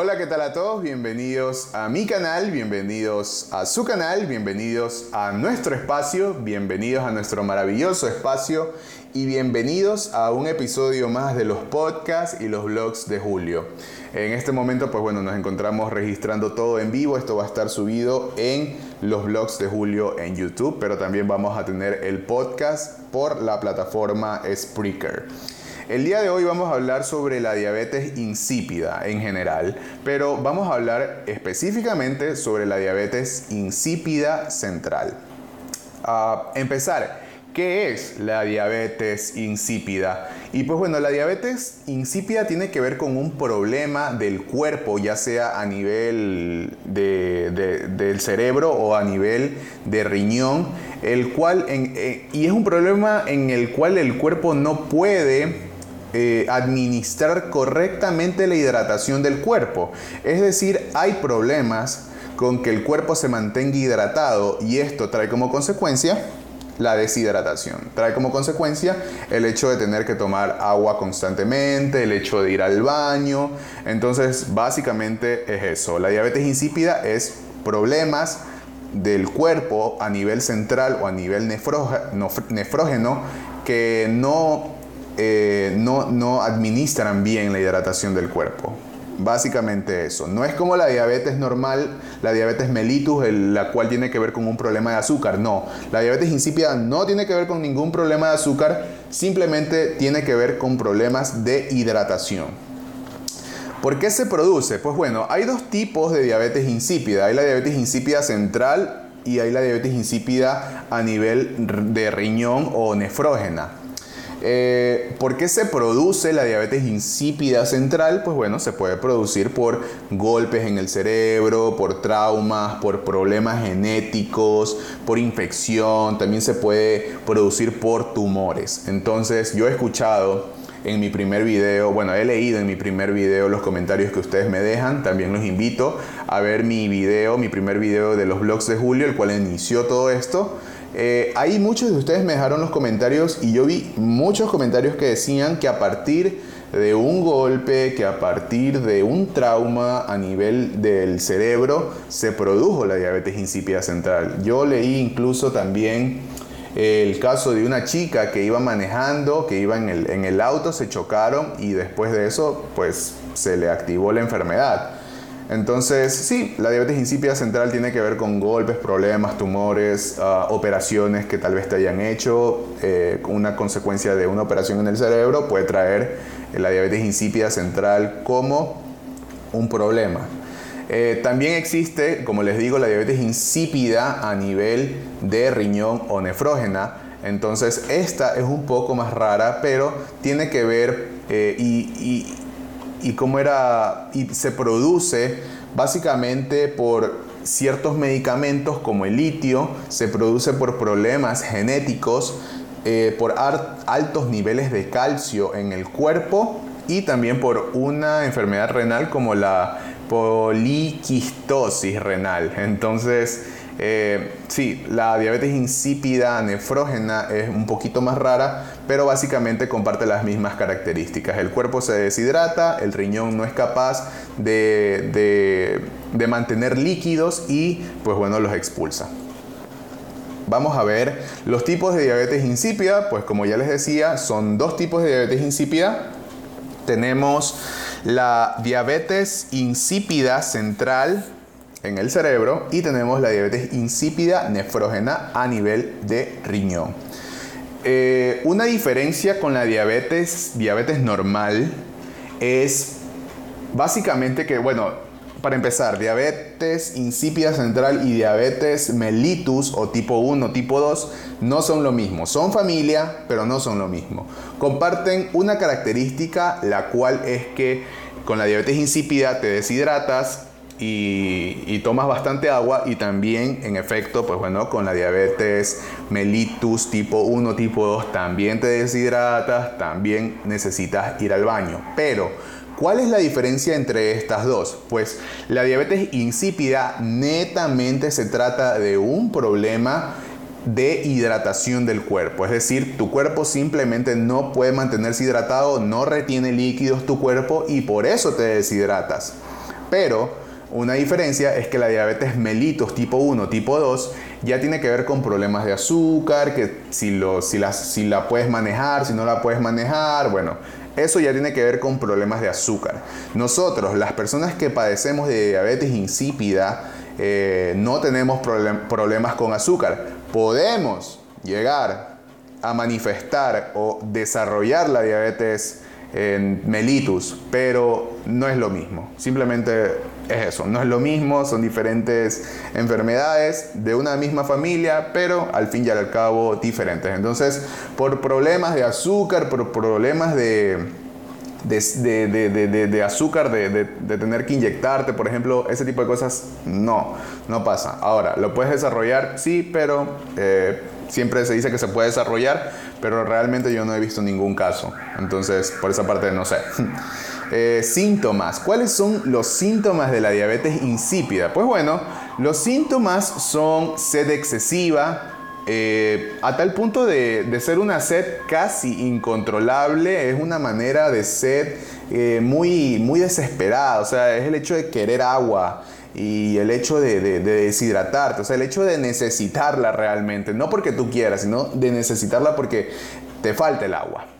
Hola, ¿qué tal a todos? Bienvenidos a mi canal, bienvenidos a su canal, bienvenidos a nuestro espacio, bienvenidos a nuestro maravilloso espacio y bienvenidos a un episodio más de los podcasts y los vlogs de Julio. En este momento, pues bueno, nos encontramos registrando todo en vivo. Esto va a estar subido en los vlogs de Julio en YouTube, pero también vamos a tener el podcast por la plataforma Spreaker. El día de hoy vamos a hablar sobre la diabetes insípida en general, pero vamos a hablar específicamente sobre la diabetes insípida central. A empezar, ¿qué es la diabetes insípida? Y pues bueno, la diabetes insípida tiene que ver con un problema del cuerpo, ya sea a nivel del cerebro o a nivel de riñón, el cual, eh, y es un problema en el cual el cuerpo no puede eh, administrar correctamente la hidratación del cuerpo. Es decir, hay problemas con que el cuerpo se mantenga hidratado y esto trae como consecuencia la deshidratación. Trae como consecuencia el hecho de tener que tomar agua constantemente, el hecho de ir al baño. Entonces, básicamente es eso. La diabetes insípida es problemas del cuerpo a nivel central o a nivel nefrógeno que no eh, no, no administran bien la hidratación del cuerpo. Básicamente eso. No es como la diabetes normal, la diabetes mellitus, la cual tiene que ver con un problema de azúcar. No, la diabetes insípida no tiene que ver con ningún problema de azúcar, simplemente tiene que ver con problemas de hidratación. ¿Por qué se produce? Pues bueno, hay dos tipos de diabetes insípida. Hay la diabetes insípida central y hay la diabetes insípida a nivel de riñón o nefrógena. Eh, ¿Por qué se produce la diabetes insípida central? Pues bueno, se puede producir por golpes en el cerebro, por traumas, por problemas genéticos, por infección, también se puede producir por tumores. Entonces yo he escuchado en mi primer video, bueno, he leído en mi primer video los comentarios que ustedes me dejan, también los invito a ver mi video, mi primer video de los blogs de Julio, el cual inició todo esto. Eh, ahí muchos de ustedes me dejaron los comentarios y yo vi muchos comentarios que decían que a partir de un golpe, que a partir de un trauma a nivel del cerebro se produjo la diabetes insípida central. Yo leí incluso también el caso de una chica que iba manejando, que iba en el, en el auto, se chocaron y después de eso pues se le activó la enfermedad. Entonces, sí, la diabetes insípida central tiene que ver con golpes, problemas, tumores, ah, operaciones que tal vez te hayan hecho. Eh, una consecuencia de una operación en el cerebro puede traer la diabetes insípida central como un problema. Eh, también existe, como les digo, la diabetes insípida a nivel de riñón o nefrógena. Entonces, esta es un poco más rara, pero tiene que ver eh, y cómo era y se produce básicamente por ciertos medicamentos como el litio, se produce por problemas genéticos, eh, por altos niveles de calcio en el cuerpo y también por una enfermedad renal como la poliquistosis renal. Entonces, eh, sí, la diabetes insípida nefrógena es un poquito más rara, pero básicamente comparte las mismas características. El cuerpo se deshidrata, el riñón no es capaz de, de mantener líquidos y pues bueno, los expulsa. Vamos a ver los tipos de diabetes insípida, pues como ya les decía, son dos tipos de diabetes insípida. Tenemos la diabetes insípida central, en el cerebro y tenemos la diabetes insípida nefrógena a nivel de riñón. Eh, una diferencia con la diabetes, diabetes normal es básicamente que, bueno, para empezar, diabetes insípida central y diabetes mellitus o tipo 1, tipo 2 no son lo mismo. Son familia, pero no son lo mismo. Comparten una característica, la cual es que con la diabetes insípida te deshidratas, y, tomas bastante agua y también en efecto, pues bueno, con la diabetes mellitus tipo 1, tipo 2, también te deshidratas, también necesitas ir al baño. Pero, ¿cuál es la diferencia entre estas dos? Pues la diabetes insípida netamente se trata de un problema de hidratación del cuerpo. Es decir, tu cuerpo simplemente no puede mantenerse hidratado, no retiene líquidos tu cuerpo y por eso te deshidratas. Pero una diferencia es que la diabetes mellitus tipo 1, tipo 2, ya tiene que ver con problemas de azúcar, que si, lo, si, la, si la puedes manejar, si no la puedes manejar, bueno, eso ya tiene que ver con problemas de azúcar. Nosotros, las personas que padecemos de diabetes insípida, eh, no tenemos problemas con azúcar. Podemos llegar a manifestar o desarrollar la diabetes en mellitus, pero no es lo mismo. Simplemente es eso, no es lo mismo, son diferentes enfermedades de una misma familia, pero al fin y al cabo diferentes. Entonces, por problemas de azúcar, por problemas de, de, azúcar, de, tener que inyectarte, por ejemplo, ese tipo de cosas, no, no pasa. Ahora, ¿lo puedes desarrollar? Sí, pero eh, siempre se dice que se puede desarrollar, pero realmente yo no he visto ningún caso. Entonces, por esa parte no sé. Eh, síntomas. ¿Cuáles son los síntomas de la diabetes insípida? Pues bueno, los síntomas son sed excesiva, eh, a tal punto de, ser una sed casi incontrolable, es una manera de sed eh, muy, muy desesperada, o sea, es el hecho de querer agua y el hecho de, de, deshidratarte, o sea, el hecho de necesitarla realmente, no porque tú quieras, sino de necesitarla porque te falta el agua.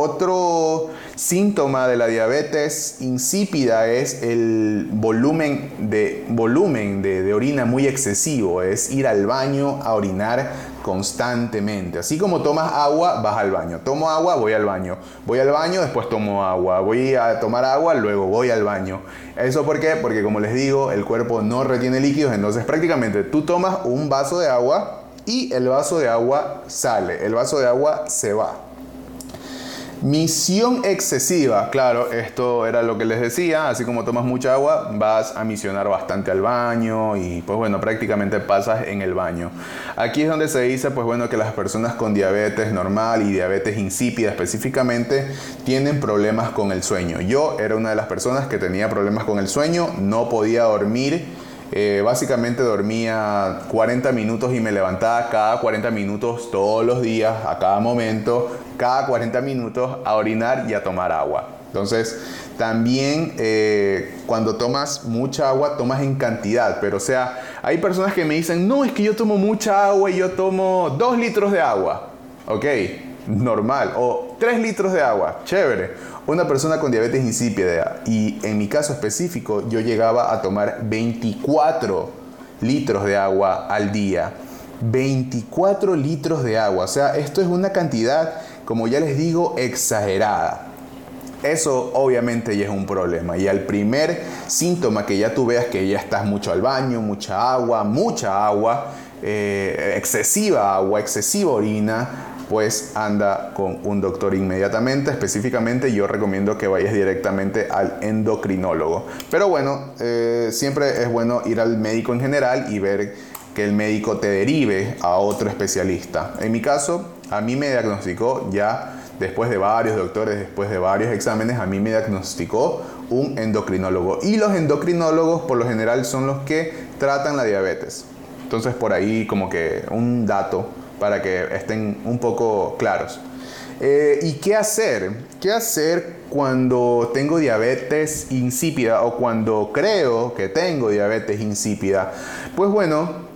Otro síntoma de la diabetes insípida es el volumen de, orina muy excesivo, es ir al baño a orinar constantemente. Así como tomas agua, vas al baño. Tomo agua, voy al baño. Voy al baño, después tomo agua. Voy a tomar agua, luego voy al baño. ¿Eso por qué? Porque como les digo, el cuerpo no retiene líquidos, entonces prácticamente tú tomas un vaso de agua y el vaso de agua sale, el vaso de agua se va. Misión excesiva, claro, esto era lo que les decía, así como tomas mucha agua, vas a misionar bastante al baño y pues bueno, prácticamente pasas en el baño. Aquí es donde se dice pues bueno que las personas con diabetes normal y diabetes insípida específicamente tienen problemas con el sueño. Yo era una de las personas que tenía problemas con el sueño, no podía dormir eh, básicamente dormía 40 minutos y me levantaba cada 40 minutos todos los días, a cada momento, cada 40 minutos a orinar y a tomar agua. Entonces, también eh, cuando tomas mucha agua, tomas en cantidad. Pero o sea, hay personas que me dicen, no, es que yo tomo mucha agua y yo tomo 2 litros de agua. Ok, normal. 3 litros de agua, chévere. Una persona con diabetes insípida y en mi caso específico yo llegaba a tomar 24 litros de agua al día. 24 litros de agua. O sea, esto es una cantidad, como ya les digo, exagerada. Eso obviamente ya es un problema. Y al primer síntoma que ya tú veas que ya estás mucho al baño, mucha agua, mucha agua, eh, excesiva agua, excesiva orina, pues anda con un doctor inmediatamente. Específicamente yo recomiendo que vayas directamente al endocrinólogo. Pero bueno, eh, siempre es bueno ir al médico en general y ver que el médico te derive a otro especialista. En mi caso, a mí me diagnosticó ya después de varios doctores, después de varios exámenes, a mí me diagnosticó un endocrinólogo. Y los endocrinólogos por lo general son los que tratan la diabetes. Entonces por ahí como que un dato para que estén un poco claros. Eh, ¿Y qué hacer? ¿Qué hacer cuando tengo diabetes insípida o cuando creo que tengo diabetes insípida? Pues bueno,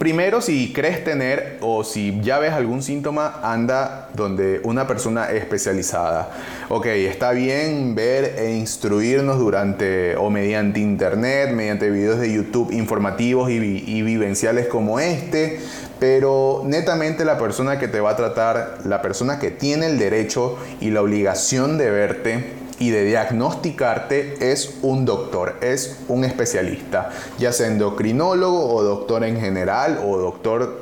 Primero, si crees tener o si ya ves algún síntoma, anda donde una persona especializada. Ok, está bien ver e instruirnos durante o mediante internet, mediante videos de YouTube informativos y, y vivenciales como este, pero netamente la persona que te va a tratar, la persona que tiene el derecho y la obligación de verte, y de diagnosticarte es un doctor, es un especialista, ya sea endocrinólogo o doctor en general o doctor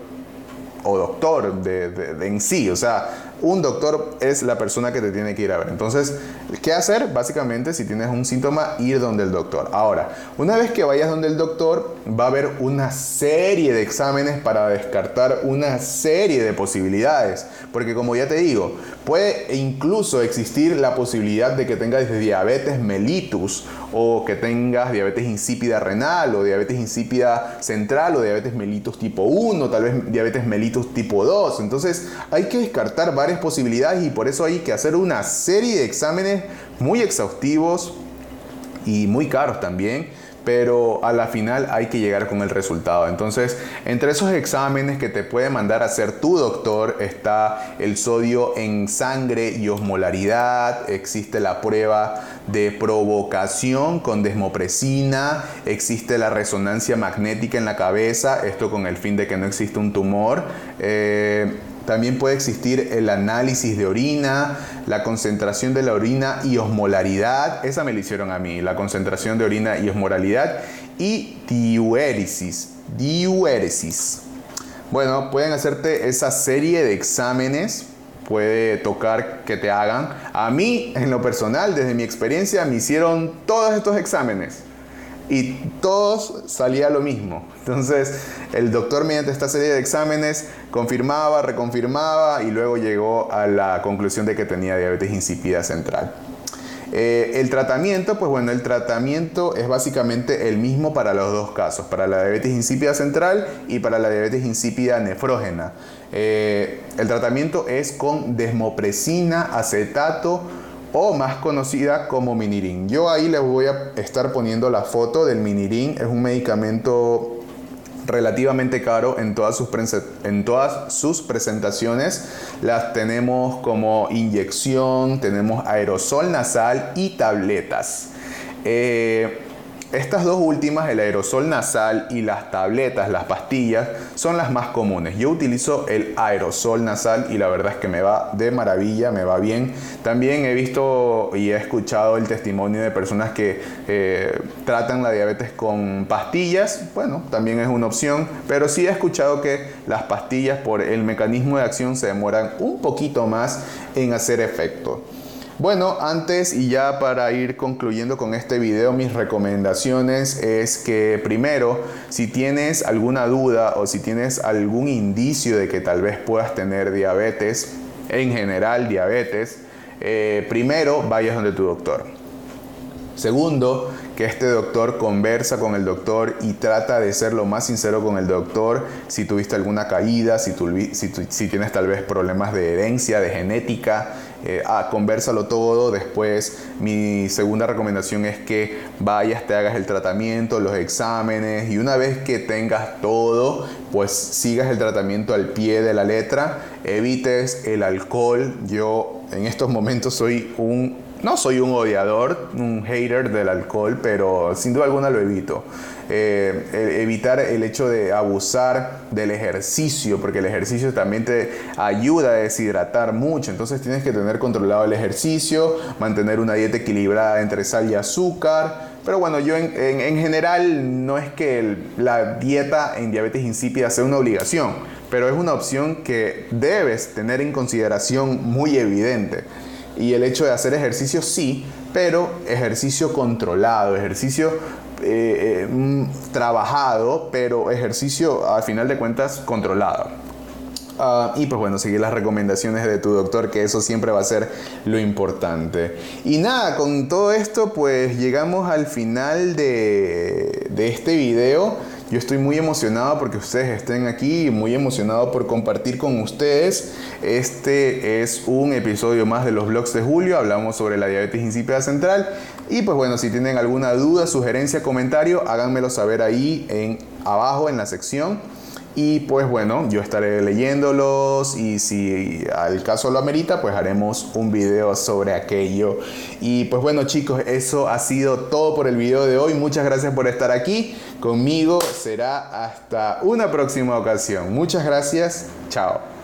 o doctor de, en sí, o sea, un doctor es la persona que te tiene que ir a ver. Entonces, ¿qué hacer? Básicamente, si tienes un síntoma, ir donde el doctor. Ahora, una vez que vayas donde el doctor, va a haber una serie de exámenes para descartar una serie de posibilidades. Porque como ya te digo, puede incluso existir la posibilidad de que tengas diabetes mellitus o que tengas diabetes insípida renal o diabetes insípida central o diabetes mellitus tipo 1, tal vez diabetes mellitus tipo 2. Entonces, hay que descartar varias posibilidades y por eso hay que hacer una serie de exámenes muy exhaustivos y muy caros también pero a la final hay que llegar con el resultado. Entonces, entre esos exámenes que te puede mandar a hacer tu doctor está el sodio en sangre y osmolaridad, existe la prueba de provocación con desmopresina, existe la resonancia magnética en la cabeza, esto con el fin de que no exista un tumor. Eh, también puede existir el análisis de orina, la concentración de la orina y osmolaridad. Esa me la hicieron a mí, la concentración de orina y osmolaridad. Y diuéresis. Diuéresis. Bueno, pueden hacerte esa serie de exámenes. Puede tocar que te hagan. A mí, en lo personal, desde mi experiencia, me hicieron todos estos exámenes y todos salía lo mismo. Entonces el doctor mediante esta serie de exámenes confirmaba, reconfirmaba y luego llegó a la conclusión de que tenía diabetes insípida central. Eh, el tratamiento, pues bueno, el tratamiento es básicamente el mismo para los dos casos, para la diabetes insípida central y para la diabetes insípida nefrógena. Eh, el tratamiento es con desmopresina, acetato, o más conocida como Minirin. Yo ahí les voy a estar poniendo la foto del Minirin. Es un medicamento relativamente caro en todas sus, en todas sus presentaciones. Las tenemos como inyección, tenemos aerosol nasal y tabletas. Eh, estas dos últimas, el aerosol nasal y las tabletas, las pastillas, son las más comunes. Yo utilizo el aerosol nasal y la verdad es que me va de maravilla, me va bien. También he visto y he escuchado el testimonio de personas que eh, tratan la diabetes con pastillas. Bueno, también es una opción, pero sí he escuchado que las pastillas por el mecanismo de acción se demoran un poquito más en hacer efecto. Bueno, antes y ya para ir concluyendo con este video, mis recomendaciones es que primero, si tienes alguna duda o si tienes algún indicio de que tal vez puedas tener diabetes, en general diabetes, eh, primero vayas donde tu doctor. Segundo, que este doctor conversa con el doctor y trata de ser lo más sincero con el doctor. Si tuviste alguna caída, si, si tienes tal vez problemas de herencia, de genética, eh, ah, conversalo todo. Después, mi segunda recomendación es que vayas, te hagas el tratamiento, los exámenes y una vez que tengas todo, pues sigas el tratamiento al pie de la letra. Evites el alcohol. Yo en estos momentos soy un no soy un odiador, un hater del alcohol, pero sin duda alguna lo evito. Eh, e, evitar el hecho de abusar del ejercicio, porque el ejercicio también te ayuda a deshidratar mucho, entonces tienes que tener controlado el ejercicio, mantener una dieta equilibrada entre sal y azúcar, pero bueno, yo en, general no es que la dieta en diabetes insípida sea una obligación, pero es una opción que debes tener en consideración muy evidente. Y el hecho de hacer ejercicio sí, pero ejercicio controlado, ejercicio eh, eh, mm, trabajado, pero ejercicio al final de cuentas controlado. Ah, y pues bueno, seguir las recomendaciones de tu doctor, que eso siempre va a ser lo importante. Y nada, con todo esto pues llegamos al final de, de este video. Yo estoy muy emocionado porque ustedes estén aquí y muy emocionado por compartir con ustedes. Este es un episodio más de los blogs de Julio. Hablamos sobre la diabetes insípida central. Y pues bueno, si tienen alguna duda, sugerencia, comentario, háganmelo saber ahí en abajo en la sección. Y pues bueno, yo estaré leyéndolos y si al caso lo amerita, pues haremos un video sobre aquello. Y pues bueno chicos, eso ha sido todo por el video de hoy. Muchas gracias por estar aquí conmigo. Será hasta una próxima ocasión. Muchas gracias. Chao.